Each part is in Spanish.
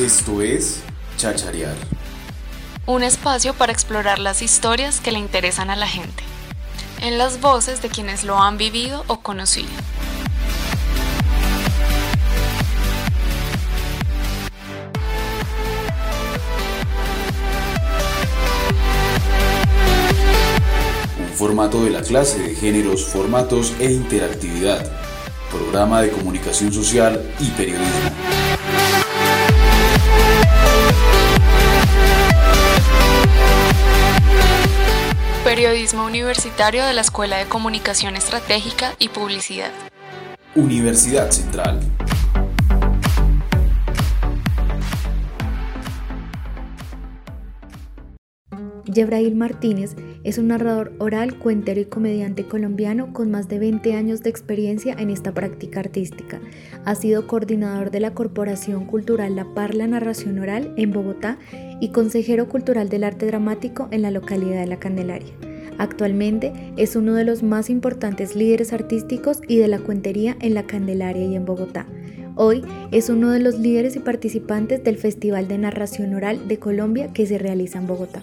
Esto es Chacharear. Un espacio para explorar las historias que le interesan a la gente, en las voces de quienes lo han vivido o conocido. Un formato de la clase de géneros, formatos e interactividad. Programa de comunicación social y periodismo. Periodismo Universitario de la Escuela de Comunicación Estratégica y Publicidad. Universidad Central. Yebrail Martínez es un narrador oral, cuentero y comediante colombiano con más de 20 años de experiencia en esta práctica artística. Ha sido coordinador de la Corporación Cultural La Parla Narración Oral en Bogotá y consejero cultural del arte dramático en la localidad de La Candelaria. Actualmente es uno de los más importantes líderes artísticos y de la cuentería en La Candelaria y en Bogotá. Hoy es uno de los líderes y participantes del Festival de Narración Oral de Colombia que se realiza en Bogotá.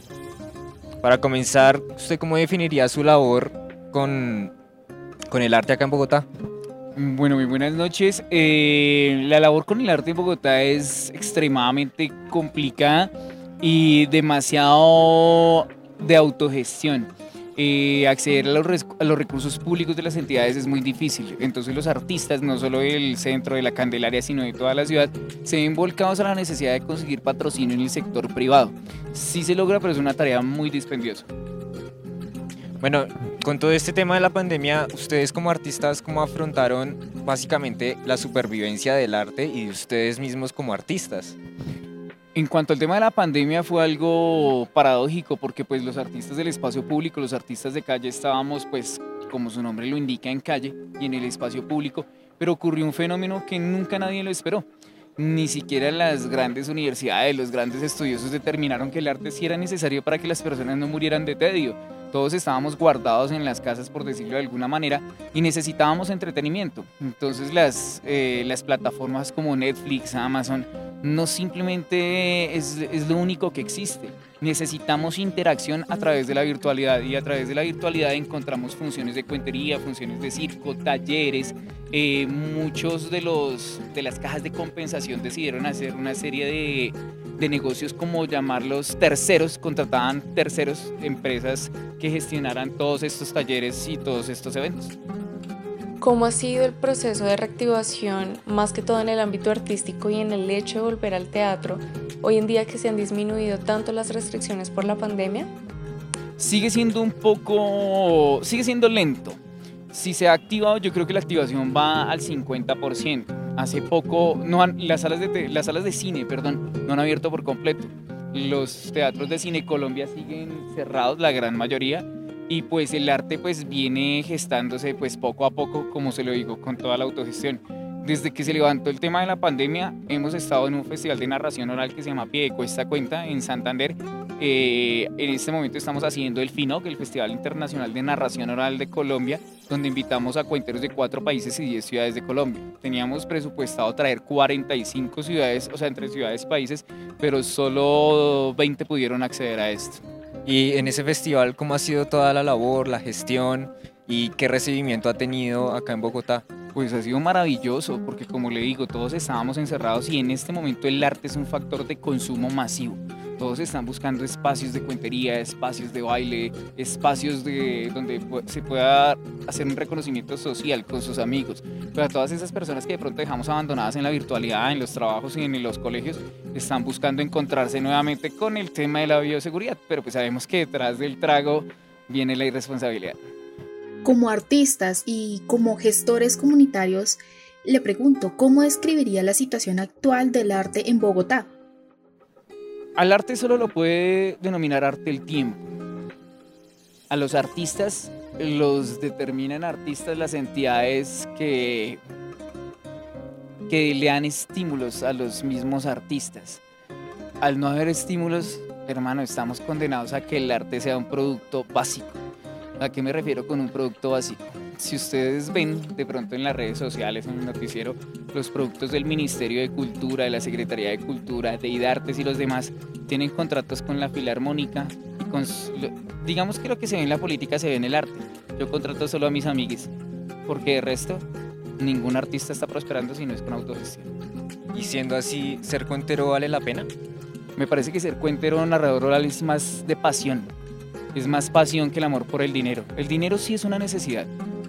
Para comenzar, ¿usted cómo definiría su labor con, con el arte acá en Bogotá? Bueno, muy buenas noches. Eh, la labor con el arte en Bogotá es extremadamente complicada y demasiado de autogestión. Eh, acceder a los, recursos públicos de las entidades es muy difícil. Entonces los artistas, no solo del centro de la Candelaria, sino de toda la ciudad, se ven volcados a la necesidad de conseguir patrocinio en el sector privado. Sí se logra, pero es una tarea muy dispendiosa. Bueno, con todo este tema de la pandemia, ustedes como artistas, ¿cómo afrontaron básicamente la supervivencia del arte y de ustedes mismos como artistas? En cuanto al tema de la pandemia fue algo paradójico porque pues los artistas del espacio público, los artistas de calle estábamos pues como su nombre lo indica en calle y en el espacio público, pero ocurrió un fenómeno que nunca nadie lo esperó. Ni siquiera las grandes universidades, los grandes estudiosos determinaron que el arte sí era necesario para que las personas no murieran de tedio. Todos estábamos guardados en las casas, por decirlo de alguna manera, y necesitábamos entretenimiento. Entonces las, eh, las plataformas como Netflix, Amazon, no simplemente es, es, lo único que existe. Necesitamos interacción a través de la virtualidad y a través de la virtualidad encontramos funciones de cuentería, funciones de circo, talleres. Eh, muchos de, los, de las cajas de compensación decidieron hacer una serie de, de negocios como llamarlos terceros, contrataban terceros, empresas que gestionaran todos estos talleres y todos estos eventos. ¿Cómo ha sido el proceso de reactivación, más que todo en el ámbito artístico y en el hecho de volver al teatro, hoy en día que se han disminuido tanto las restricciones por la pandemia? Sigue siendo un poco, sigue siendo lento. Si se ha activado, yo creo que la activación va al 50%. Hace poco, no de, las salas de cine, perdón, no han abierto por completo. Los teatros de cine Colombia siguen cerrados, la gran mayoría, y pues el arte pues viene gestándose pues poco a poco, como se lo digo, con toda la autogestión. Desde que se levantó el tema de la pandemia, hemos estado en un festival de narración oral que se llama Pie de Cuesta Cuenta en Santander. Eh, en este momento estamos haciendo el FINOC, el Festival Internacional de Narración Oral de Colombia, donde invitamos a cuenteros de cuatro países y 10 ciudades de Colombia. Teníamos presupuestado traer 45 ciudades, o sea, entre ciudades y países, pero solo 20 pudieron acceder a esto. Y en ese festival, ¿cómo ha sido toda la labor, la gestión y qué recibimiento ha tenido acá en Bogotá? Pues ha sido maravilloso, porque como le digo, todos estábamos encerrados y en este momento el arte es un factor de consumo masivo. Todos están buscando espacios de cuentería, espacios de baile, espacios de, donde se pueda hacer un reconocimiento social con sus amigos. Pero a todas esas personas que de pronto dejamos abandonadas en la virtualidad, en los trabajos y en los colegios, están buscando encontrarse nuevamente con el tema de la bioseguridad. Pero pues sabemos que detrás del trago viene la irresponsabilidad. Como artistas y como gestores comunitarios, le pregunto, ¿cómo describiría la situación actual del arte en Bogotá? Al arte solo lo puede denominar arte el tiempo. A los artistas los determinan artistas las entidades que, que le dan estímulos a los mismos artistas. Al no haber estímulos, hermano, estamos condenados a que el arte sea un producto básico. ¿A qué me refiero con un producto básico? si ustedes ven de pronto en las redes sociales, en noticiero, los productos del Ministerio de Cultura, de la Secretaría de Cultura, de IDARTES y los demás, tienen contratos con la Filarmónica y con, digamos que lo que se ve en la política se ve en el arte. Yo contrato solo a mis amigues, porque de resto ningún artista está prosperando si no es con autogestión. Y siendo así, ¿ser cuentero vale la pena? Me parece que ser cuentero o narrador oral es más de pasión, es más pasión que el amor por el dinero. El dinero sí es una necesidad,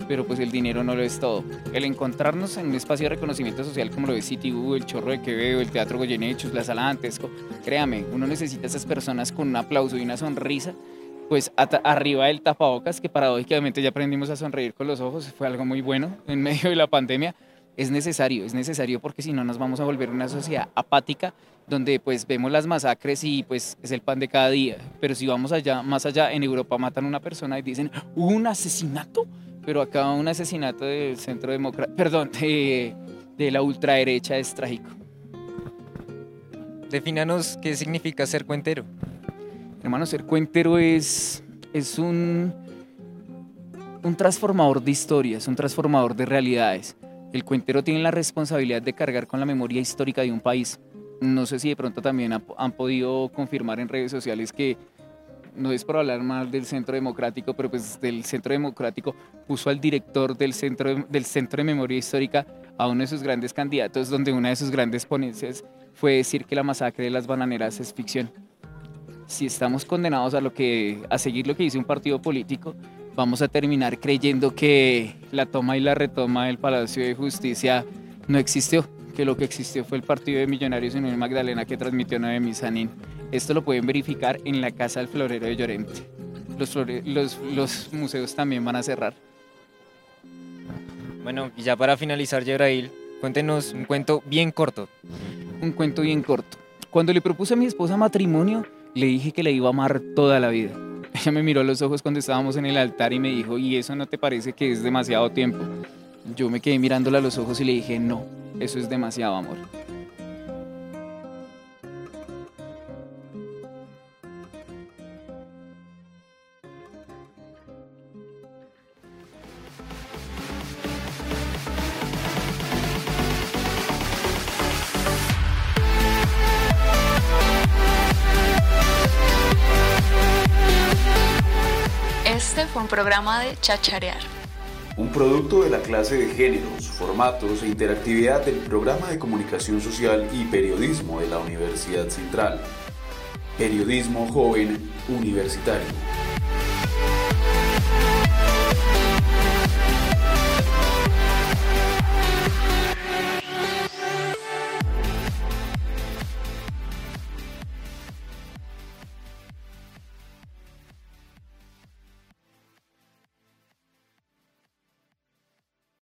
pero pues el dinero no lo es todo. El encontrarnos en un espacio de reconocimiento social como lo es City el Chorro de Quevedo, el Teatro Goyenechos, la Sala Antesco, créame, uno necesita a esas personas con un aplauso y una sonrisa, pues arriba del tapabocas, que paradójicamente ya aprendimos a sonreír con los ojos, fue algo muy bueno en medio de la pandemia, es necesario, es necesario porque si no nos vamos a volver una sociedad apática donde pues vemos las masacres y pues es el pan de cada día. Pero si vamos allá, más allá, en Europa matan a una persona y dicen, ¿hubo un asesinato? Pero acá un asesinato del centro democrático, perdón, de, de la ultraderecha es trágico. Defínanos qué significa ser cuentero. Hermano, ser cuentero es, es un, un transformador de historias, un transformador de realidades. El cuentero tiene la responsabilidad de cargar con la memoria histórica de un país. No sé si de pronto también han podido confirmar en redes sociales que no es por hablar mal del Centro Democrático, pero pues del Centro Democrático puso al director del Centro de, del Centro de Memoria Histórica a uno de sus grandes candidatos, donde una de sus grandes ponencias fue decir que la masacre de las bananeras es ficción. Si estamos condenados a, lo que, a seguir lo que dice un partido político, vamos a terminar creyendo que la toma y la retoma del Palacio de Justicia no existió, que lo que existió fue el partido de Millonarios en Magdalena que transmitió Noemí Sanín. Esto lo pueden verificar en la Casa del Florero de Llorente. Los, los, los museos también van a cerrar. Bueno, y ya para finalizar, Yebrail, cuéntenos un cuento bien corto. Un cuento bien corto. Cuando le propuse a mi esposa matrimonio, le dije que le iba a amar toda la vida. Ella me miró a los ojos cuando estábamos en el altar y me dijo, ¿y eso no te parece que es demasiado tiempo? Yo me quedé mirándola a los ojos y le dije, no, eso es demasiado amor. programa de Chacharear. Un producto de la clase de géneros, formatos e interactividad del programa de comunicación social y periodismo de la Universidad Central. Periodismo joven universitario.